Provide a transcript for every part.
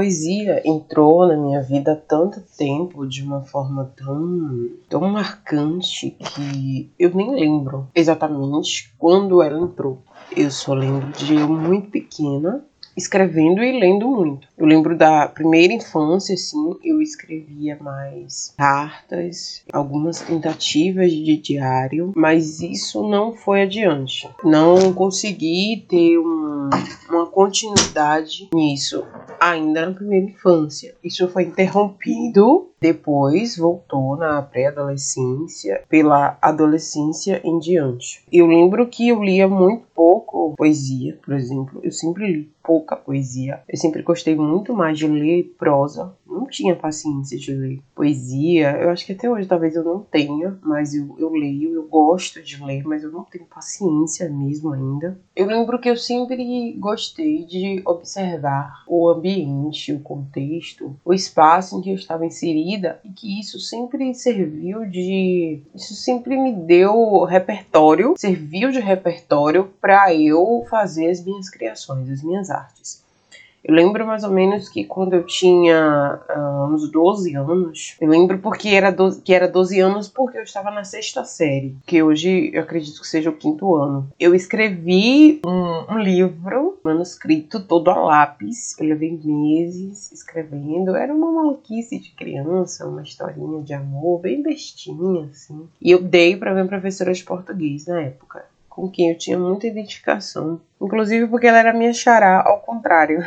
poesia entrou na minha vida há tanto tempo, de uma forma tão, tão marcante, que eu nem lembro exatamente quando ela entrou. Eu só lembro de eu muito pequena, escrevendo e lendo muito. Eu lembro da primeira infância, assim, eu escrevia mais cartas, algumas tentativas de diário, mas isso não foi adiante. Não consegui ter um, uma continuidade nisso ainda na primeira infância. Isso foi interrompido depois voltou na pré-adolescência, pela adolescência em diante. Eu lembro que eu lia muito pouco poesia, por exemplo. Eu sempre li pouca poesia. Eu sempre gostei muito mais de ler prosa. Tinha paciência de ler poesia. Eu acho que até hoje talvez eu não tenha, mas eu, eu leio, eu gosto de ler, mas eu não tenho paciência mesmo ainda. Eu lembro que eu sempre gostei de observar o ambiente, o contexto, o espaço em que eu estava inserida e que isso sempre serviu de. Isso sempre me deu repertório, serviu de repertório para eu fazer as minhas criações, as minhas artes. Eu lembro mais ou menos que quando eu tinha uh, uns 12 anos, eu lembro porque era 12, que era 12 anos porque eu estava na sexta série, que hoje eu acredito que seja o quinto ano. Eu escrevi um, um livro, manuscrito, todo a lápis. Eu levei meses escrevendo. Era uma maluquice de criança, uma historinha de amor, bem bestinha, assim. E eu dei para minha professora de português na época com quem eu tinha muita identificação. Inclusive porque ela era minha xará, ao contrário.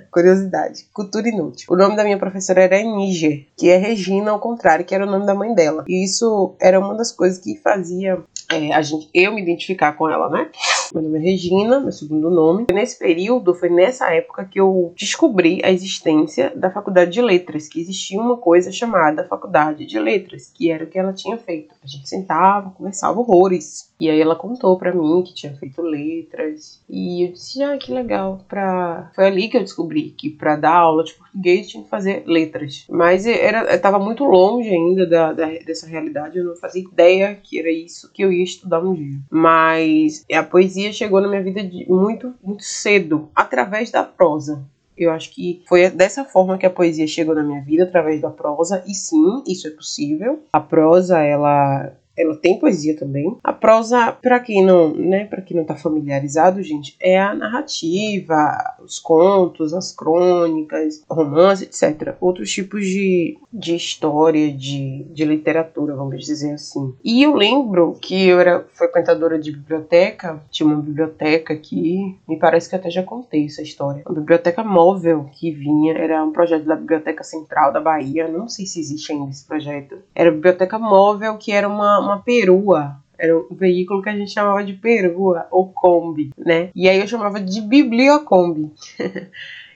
Curiosidade, cultura inútil. O nome da minha professora era Níger, que é Regina, ao contrário, que era o nome da mãe dela. E isso era uma das coisas que fazia é, a gente, eu me identificar com ela, né? Meu nome é Regina, meu segundo nome. Nesse período, foi nessa época que eu descobri a existência da Faculdade de Letras, que existia uma coisa chamada Faculdade de Letras, que era o que ela tinha feito. A gente sentava, conversava horrores. E aí ela contou para mim que tinha feito letras. E eu disse, ah, que legal. Pra... Foi ali que eu descobri que para dar aula de português tinha que fazer letras. Mas era, estava muito longe ainda da, da, dessa realidade. Eu não fazia ideia que era isso que eu ia estudar um dia. Mas a poesia chegou na minha vida de, muito, muito cedo, através da prosa. Eu acho que foi dessa forma que a poesia chegou na minha vida, através da prosa. E sim, isso é possível. A prosa, ela ela tem poesia também. A prosa, para quem não, né, para quem não tá familiarizado, gente, é a narrativa, os contos, as crônicas, romance, etc. Outros tipos de, de história, de, de literatura, vamos dizer assim. E eu lembro que eu era frequentadora de biblioteca, tinha uma biblioteca aqui, me parece que até já contei essa história. Uma biblioteca móvel que vinha, era um projeto da Biblioteca Central da Bahia, não sei se existe ainda esse projeto. Era a biblioteca móvel que era uma uma perua. Era um veículo que a gente chamava de perua ou Kombi, né? E aí eu chamava de Bibliocombi.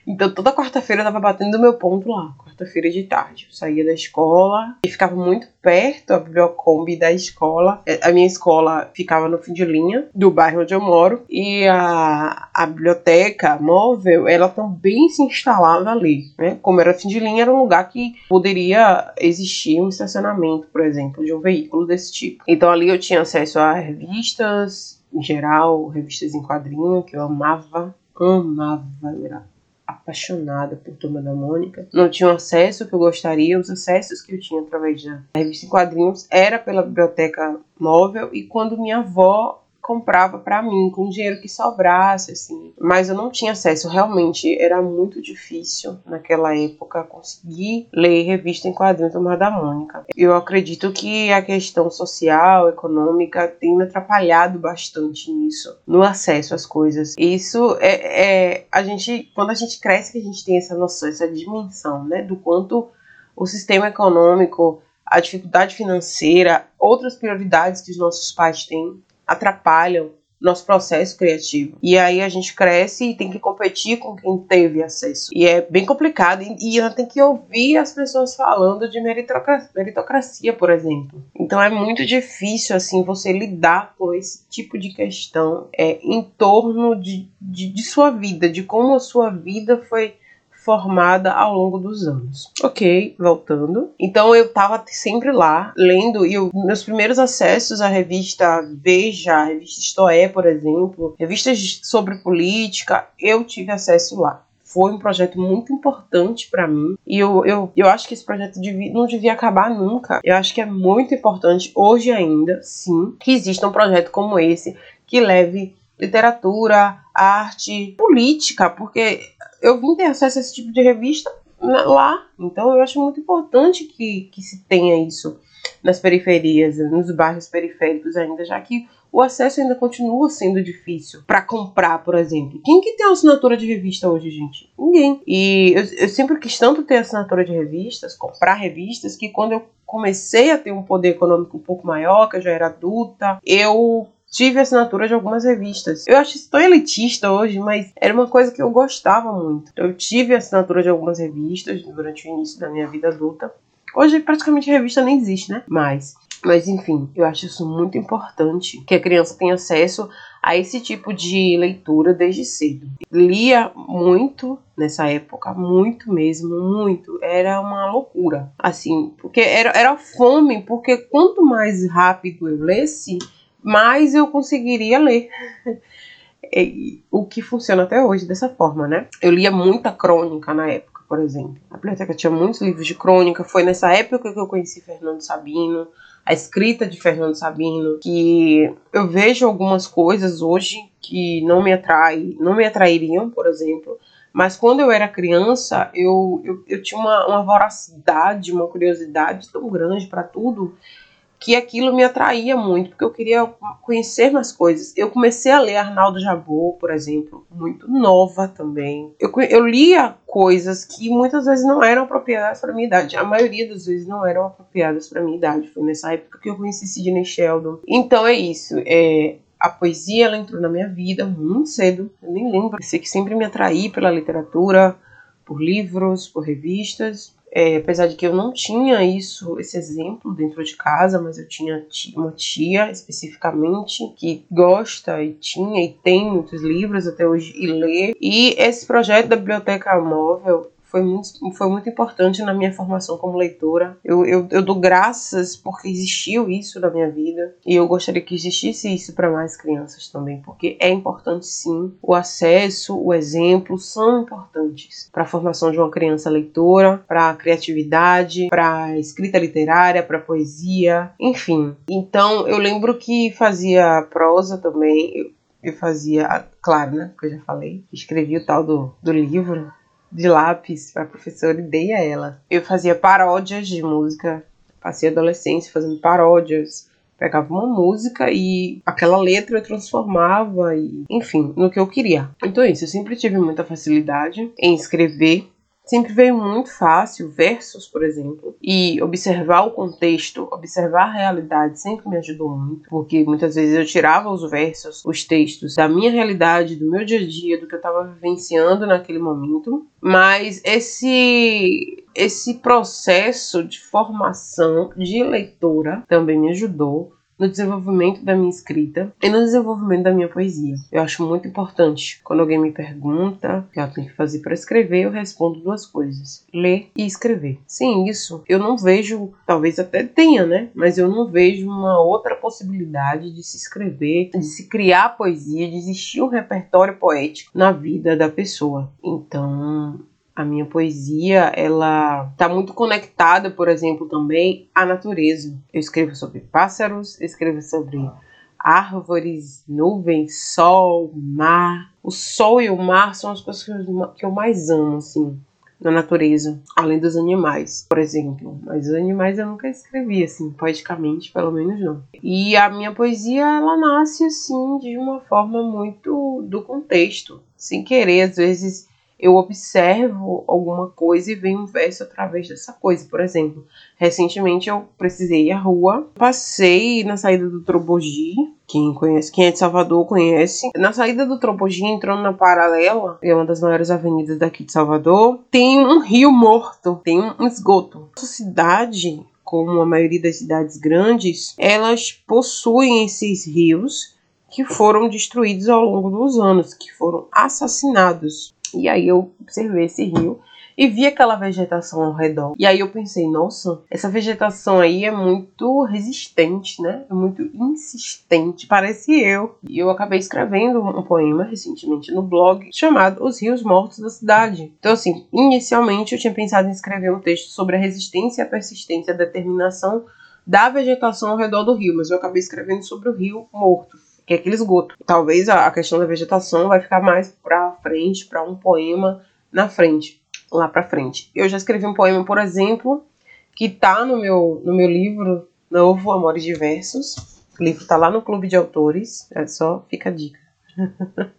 então toda quarta-feira eu tava batendo meu ponto lá quarta-feira de tarde. Eu saía da escola e ficava muito perto a bibliocombi da escola. É, a minha escola ficava no fim de linha do bairro onde eu moro e a, a biblioteca móvel ela também se instalava ali, né? Como era fim de linha, era um lugar que poderia existir um estacionamento, por exemplo, de um veículo desse tipo. Então ali eu tinha acesso a revistas em geral, revistas em quadrinho que eu amava, amava, era apaixonada por Turma da Mônica. Não tinha o acesso que eu gostaria, os acessos que eu tinha através da revista em quadrinhos era pela biblioteca móvel e quando minha avó comprava para mim com dinheiro que sobrasse, assim. Mas eu não tinha acesso, realmente era muito difícil naquela época conseguir ler revista em quadrinhos do Mar da Mônica. Eu acredito que a questão social, econômica tem me atrapalhado bastante nisso, no acesso às coisas. Isso é, é a gente, quando a gente cresce, que a gente tem essa noção, essa dimensão, né, do quanto o sistema econômico a dificuldade financeira, outras prioridades que os nossos pais têm, atrapalham nosso processo criativo. E aí a gente cresce e tem que competir com quem teve acesso. E é bem complicado. E ainda tem que ouvir as pessoas falando de meritocracia, meritocracia, por exemplo. Então é muito difícil, assim, você lidar com esse tipo de questão é, em torno de, de, de sua vida, de como a sua vida foi formada ao longo dos anos. Ok, voltando. Então eu tava sempre lá, lendo, e eu, meus primeiros acessos à revista Veja, a revista Isto É, por exemplo, revistas sobre política, eu tive acesso lá foi um projeto muito importante para mim. E eu, eu, eu acho que esse projeto devia, não devia acabar nunca. Eu acho que é muito importante, hoje ainda, sim, que exista um projeto como esse que leve literatura, arte, política, porque eu vim ter acesso a esse tipo de revista lá. Então eu acho muito importante que, que se tenha isso nas periferias, nos bairros periféricos ainda, já que o acesso ainda continua sendo difícil para comprar, por exemplo. Quem que tem assinatura de revista hoje, gente? Ninguém. E eu, eu sempre quis tanto ter assinatura de revistas, comprar revistas, que quando eu comecei a ter um poder econômico um pouco maior, que eu já era adulta, eu tive assinatura de algumas revistas. Eu acho isso tão elitista hoje, mas era uma coisa que eu gostava muito. Eu tive assinatura de algumas revistas durante o início da minha vida adulta. Hoje praticamente revista nem existe, né? Mas, mas enfim, eu acho isso muito importante que a criança tenha acesso a esse tipo de leitura desde cedo. Lia muito nessa época, muito mesmo, muito. Era uma loucura, assim, porque era, era fome, porque quanto mais rápido eu lesse, mais eu conseguiria ler. o que funciona até hoje dessa forma, né? Eu lia muita crônica na época, por exemplo. A biblioteca tinha muitos livros de crônica. Foi nessa época que eu conheci Fernando Sabino, a escrita de Fernando Sabino, que eu vejo algumas coisas hoje que não me atrai, não me atrairiam, por exemplo. Mas quando eu era criança, eu, eu, eu tinha uma, uma voracidade, uma curiosidade tão grande para tudo que aquilo me atraía muito, porque eu queria conhecer mais coisas. Eu comecei a ler Arnaldo Jabor, por exemplo, muito nova também. Eu, eu lia coisas que muitas vezes não eram apropriadas para minha idade. A maioria das vezes não eram apropriadas para minha idade. Foi nessa época que eu conheci Sidney Sheldon. Então é isso. É, a poesia ela entrou na minha vida muito cedo. Eu nem lembro. Eu sei que sempre me atraí pela literatura, por livros, por revistas. É, apesar de que eu não tinha isso, esse exemplo dentro de casa, mas eu tinha uma tia especificamente que gosta e tinha e tem muitos livros até hoje e lê. E esse projeto da biblioteca móvel foi muito, foi muito importante na minha formação como leitora. Eu, eu, eu dou graças porque existiu isso na minha vida e eu gostaria que existisse isso para mais crianças também, porque é importante sim. O acesso, o exemplo são importantes para a formação de uma criança leitora, para a criatividade, para a escrita literária, para a poesia, enfim. Então eu lembro que fazia prosa também. Eu, eu fazia, claro, né? Que eu já falei, escrevi o tal do, do livro de lápis para professora e dei a ela. Eu fazia paródias de música, passei a adolescência fazendo paródias. Pegava uma música e aquela letra eu transformava, e, enfim, no que eu queria. Então é isso, eu sempre tive muita facilidade em escrever sempre veio muito fácil, versos, por exemplo, e observar o contexto, observar a realidade sempre me ajudou muito, porque muitas vezes eu tirava os versos, os textos da minha realidade, do meu dia a dia, do que eu estava vivenciando naquele momento, mas esse esse processo de formação de leitora também me ajudou no desenvolvimento da minha escrita e no desenvolvimento da minha poesia. Eu acho muito importante. Quando alguém me pergunta o que eu tenho que fazer para escrever, eu respondo duas coisas: ler e escrever. Sim, isso. Eu não vejo, talvez até tenha, né? Mas eu não vejo uma outra possibilidade de se escrever, de se criar poesia, de existir um repertório poético na vida da pessoa. Então, a minha poesia, ela está muito conectada, por exemplo, também à natureza. Eu escrevo sobre pássaros, escrevo sobre árvores, nuvens, sol, mar. O sol e o mar são as coisas que eu mais amo, assim, na natureza, além dos animais, por exemplo. Mas os animais eu nunca escrevi, assim, poeticamente, pelo menos não. E a minha poesia, ela nasce, assim, de uma forma muito do contexto, sem querer, às vezes eu observo alguma coisa e venho um verso através dessa coisa. Por exemplo, recentemente eu precisei ir à rua, passei na saída do Trobogi, quem conhece, quem é de Salvador conhece. Na saída do Trobogi, entrando na Paralela, é uma das maiores avenidas daqui de Salvador, tem um rio morto, tem um esgoto. Essa cidade, como a maioria das cidades grandes, elas possuem esses rios que foram destruídos ao longo dos anos, que foram assassinados. E aí eu observei esse rio e vi aquela vegetação ao redor. E aí eu pensei, nossa, essa vegetação aí é muito resistente, né? É muito insistente, parece eu. E eu acabei escrevendo um poema recentemente no blog chamado Os Rios Mortos da Cidade. Então, assim, inicialmente eu tinha pensado em escrever um texto sobre a resistência, a persistência, a determinação da vegetação ao redor do rio, mas eu acabei escrevendo sobre o rio morto que é aquele esgoto. Talvez a questão da vegetação vai ficar mais para frente, para um poema na frente, lá para frente. Eu já escrevi um poema, por exemplo, que tá no meu, no meu livro novo, Amores Diversos. O livro tá lá no Clube de Autores, é só fica a dica.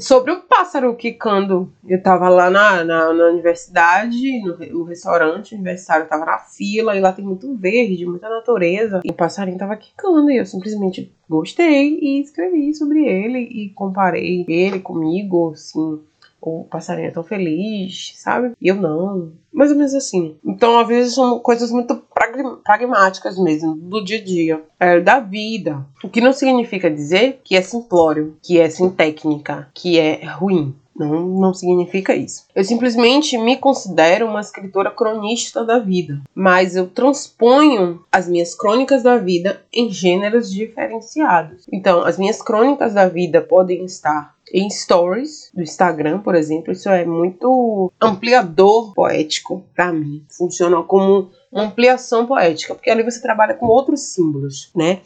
Sobre o pássaro quicando. Eu tava lá na, na, na universidade, no, restaurante universitário, tava na fila, e lá tem muito verde, muita natureza. E o passarinho tava quicando, e eu simplesmente gostei e escrevi sobre ele e comparei ele comigo, assim o passarinho é tão feliz, sabe? E eu não. Mais ou menos assim. Então, às vezes, são coisas muito pragmáticas mesmo, do dia a dia, é, da vida. O que não significa dizer que é simplório, que é sem técnica, que é ruim. Não, não significa isso. Eu simplesmente me considero uma escritora cronista da vida, mas eu transponho as minhas crônicas da vida em gêneros diferenciados. Então, as minhas crônicas da vida podem estar em stories do Instagram, por exemplo. Isso é muito ampliador poético para mim. Funciona como uma ampliação poética, porque ali você trabalha com outros símbolos, né?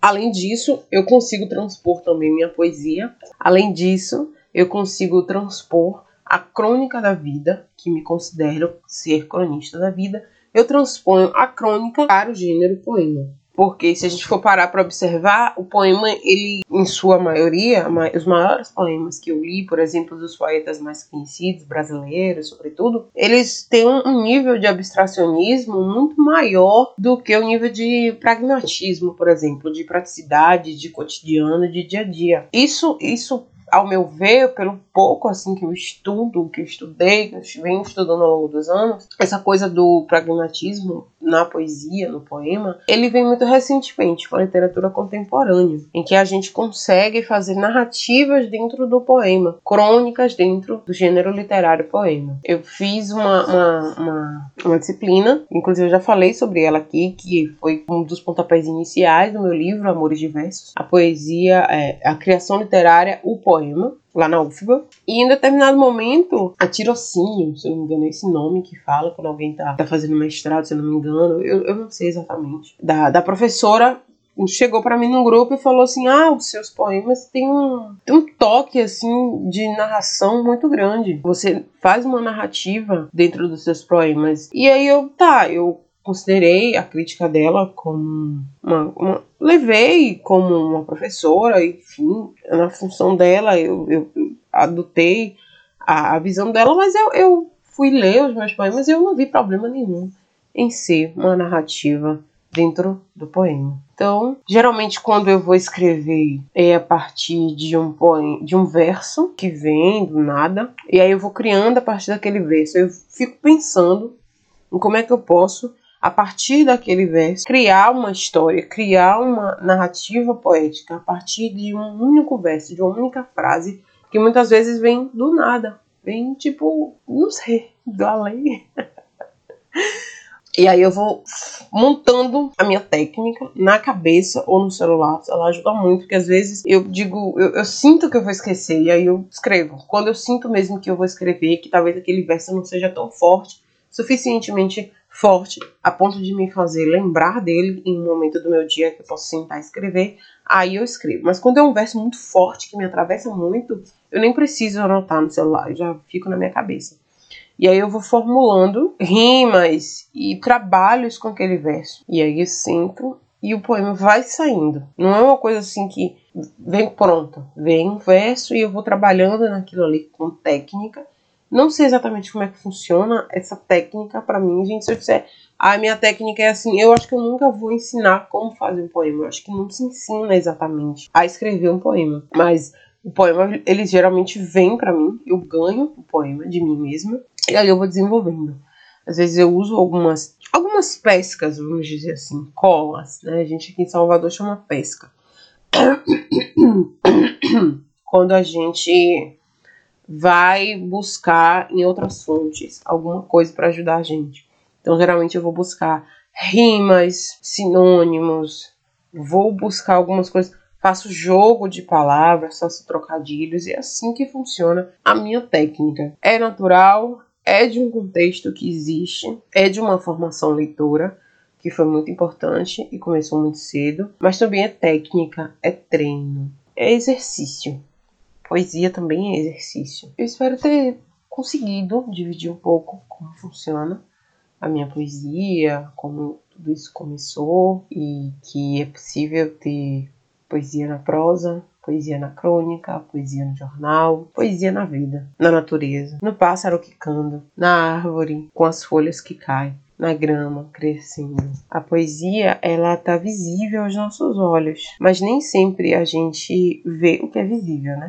Além disso, eu consigo transpor também minha poesia. Além disso, eu consigo transpor a crônica da vida, que me considero ser cronista da vida, eu transponho a crônica para o gênero poema. Porque se a gente for parar para observar, o poema, ele, em sua maioria, os maiores poemas que eu li, por exemplo, dos poetas mais conhecidos, brasileiros, sobretudo, eles têm um nível de abstracionismo muito maior do que o nível de pragmatismo, por exemplo, de praticidade, de cotidiano, de dia a dia. Isso, isso ao meu ver, pelo pouco assim que eu estudo, que eu estudei, que eu venho estudando ao longo dos anos, essa coisa do pragmatismo na poesia, no poema, ele vem muito recentemente com a literatura contemporânea, em que a gente consegue fazer narrativas dentro do poema, crônicas dentro do gênero literário poema. Eu fiz uma, uma, uma, uma disciplina, inclusive eu já falei sobre ela aqui, que foi um dos pontapés iniciais do meu livro, Amores Diversos, a poesia, é, a criação literária, o poema lá na UFBA. E em determinado momento, a tirocínio, se eu não me engano, é esse nome que fala quando alguém tá, tá fazendo mestrado, se eu não me engano, eu, eu não sei exatamente. Da, da professora chegou para mim no grupo e falou assim: Ah, os seus poemas têm um, têm um toque assim de narração muito grande. Você faz uma narrativa dentro dos seus poemas. E aí eu, tá, eu considerei a crítica dela como uma, uma, levei como uma professora, enfim, na função dela eu, eu, eu adotei a, a, visão dela, mas eu, eu fui ler os meus poemas e eu não vi problema nenhum em ser uma narrativa dentro do poema. Então, geralmente quando eu vou escrever é a partir de um poema, de um verso que vem do nada, e aí eu vou criando a partir daquele verso. Eu fico pensando em como é que eu posso a partir daquele verso, criar uma história, criar uma narrativa poética a partir de um único verso, de uma única frase, que muitas vezes vem do nada, vem tipo, não sei, do além. E aí eu vou montando a minha técnica na cabeça ou no celular. Ela ajuda muito, porque às vezes eu digo, eu, eu, sinto que eu vou esquecer, e aí eu escrevo. Quando eu sinto mesmo que eu vou escrever, que talvez aquele verso não seja tão forte, suficientemente forte a ponto de me fazer lembrar dele em um momento do meu dia que eu posso sentar e escrever, aí eu escrevo. Mas quando é um verso muito forte que me atravessa muito, eu nem preciso anotar no celular, eu já fico na minha cabeça. E aí eu vou formulando rimas e trabalhos com aquele verso. E aí eu sinto e o poema vai saindo. Não é uma coisa assim que vem pronta. Vem um verso e eu vou trabalhando naquilo ali com técnica não sei exatamente como é que funciona essa técnica para mim, gente. Se eu disser, a ah, minha técnica é assim, eu acho que eu nunca vou ensinar como fazer um poema. Eu acho que não se ensina exatamente a escrever um poema. Mas o poema, ele geralmente vem para mim, eu ganho o poema de mim mesma, e aí eu vou desenvolvendo. Às vezes eu uso algumas, algumas pescas, vamos dizer assim, colas, né? A gente aqui em Salvador chama pesca. Quando a gente vai buscar em outras fontes alguma coisa para ajudar a gente. Então, geralmente eu vou buscar rimas, sinônimos, vou buscar algumas coisas, faço jogo de palavras, faço trocadilhos e é assim que funciona a minha técnica. É natural, é de um contexto que existe, é de uma formação leitora que foi muito importante e começou muito cedo, mas também é técnica, é treino, é exercício. Poesia também é exercício. Eu espero ter conseguido dividir um pouco como funciona a minha poesia, como tudo isso começou e que é possível ter poesia na prosa, poesia na crônica, poesia no jornal, poesia na vida, na natureza, no pássaro que canta, na árvore com as folhas que caem na grama, crescendo. A poesia, ela tá visível aos nossos olhos, mas nem sempre a gente vê o que é visível, né?